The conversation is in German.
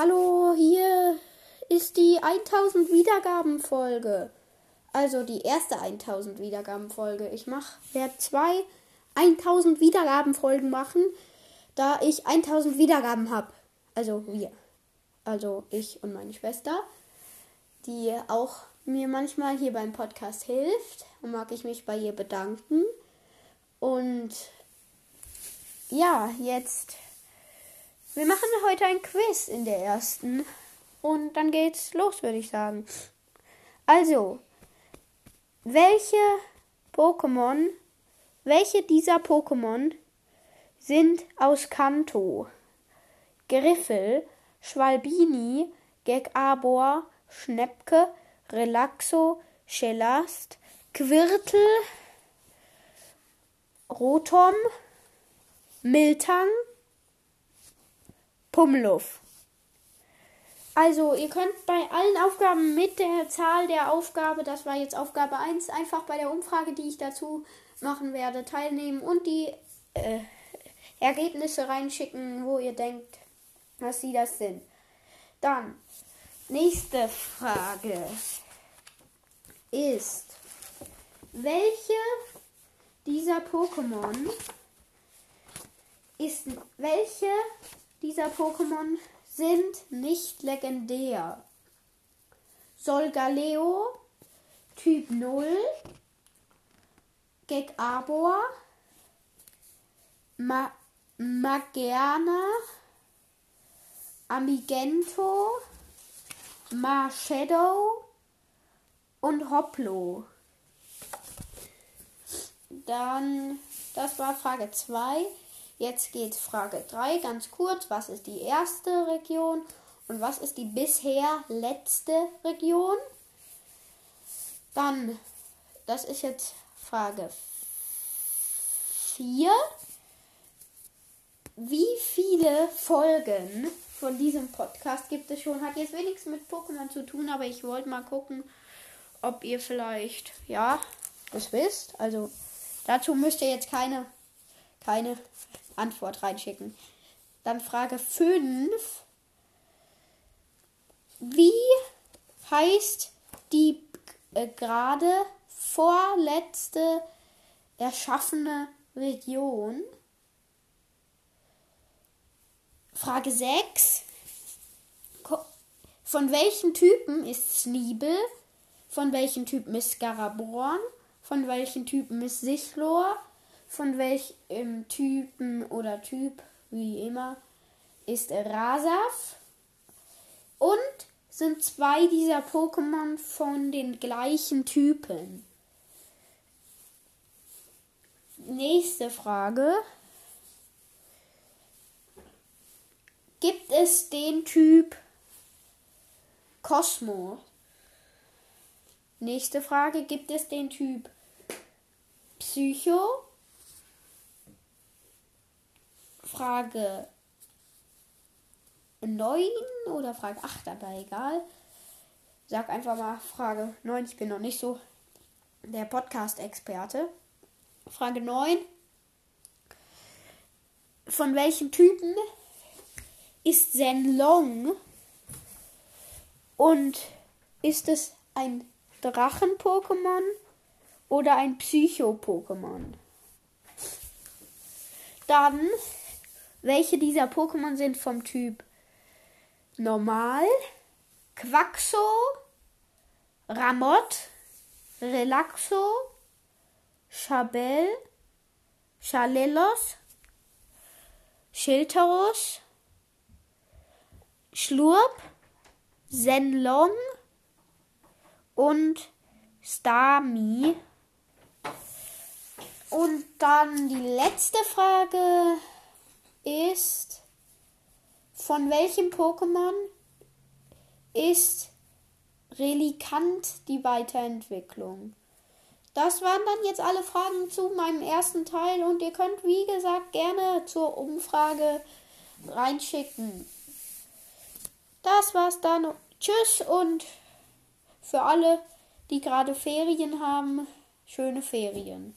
Hallo, hier ist die 1000 Wiedergaben Folge. Also die erste 1000 Wiedergaben Folge. Ich mach werde zwei 1000 Wiedergaben Folgen machen, da ich 1000 Wiedergaben habe. Also wir. Also ich und meine Schwester, die auch mir manchmal hier beim Podcast hilft. Und mag ich mich bei ihr bedanken. Und ja, jetzt wir machen heute ein Quiz in der ersten. Und dann geht's los, würde ich sagen. Also, welche Pokémon, welche dieser Pokémon sind aus Kanto? Griffel, Schwalbini, Gegabor, Schnepke, Relaxo, Schelast, Quirtel, Rotom, Miltang, Pummeluff. Also, ihr könnt bei allen Aufgaben mit der Zahl der Aufgabe, das war jetzt Aufgabe 1, einfach bei der Umfrage, die ich dazu machen werde, teilnehmen und die äh, Ergebnisse reinschicken, wo ihr denkt, dass sie das sind. Dann, nächste Frage ist, welche dieser Pokémon ist, welche dieser Pokémon sind nicht legendär. Solgaleo, Typ 0, Gegabor, Ma Magerna, Amigento, Marshadow und Hoplo. Dann, das war Frage 2. Jetzt geht Frage 3 ganz kurz. Was ist die erste Region und was ist die bisher letzte Region? Dann, das ist jetzt Frage 4. Wie viele Folgen von diesem Podcast gibt es schon? Hat jetzt wenigstens mit Pokémon zu tun, aber ich wollte mal gucken, ob ihr vielleicht, ja, das wisst. Also dazu müsst ihr jetzt keine, keine Antwort reinschicken. Dann Frage 5. Wie heißt die äh, gerade vorletzte erschaffene Region? Frage 6. Von welchen Typen ist Sneebel? Von welchen Typen ist Scaraborn? Von welchen Typen ist Sichlor? Von welchem Typen oder Typ, wie immer, ist Rasaf. Und sind zwei dieser Pokémon von den gleichen Typen. Nächste Frage. Gibt es den Typ Cosmo? Nächste Frage. Gibt es den Typ Psycho? Frage 9 oder Frage 8, aber egal. Sag einfach mal Frage 9. Ich bin noch nicht so der Podcast-Experte. Frage 9. Von welchen Typen ist Zenlong? Und ist es ein Drachen-Pokémon oder ein Psycho-Pokémon? Dann welche dieser Pokémon sind vom Typ Normal, Quaxo, Ramot, Relaxo, Chabel, Chalelos, Schilterus, Schlurp, Zenlong und Stami. Und dann die letzte Frage ist von welchem Pokémon ist Relikant die Weiterentwicklung? Das waren dann jetzt alle Fragen zu meinem ersten Teil und ihr könnt wie gesagt gerne zur Umfrage reinschicken. Das war's dann. Tschüss und für alle, die gerade Ferien haben, schöne Ferien.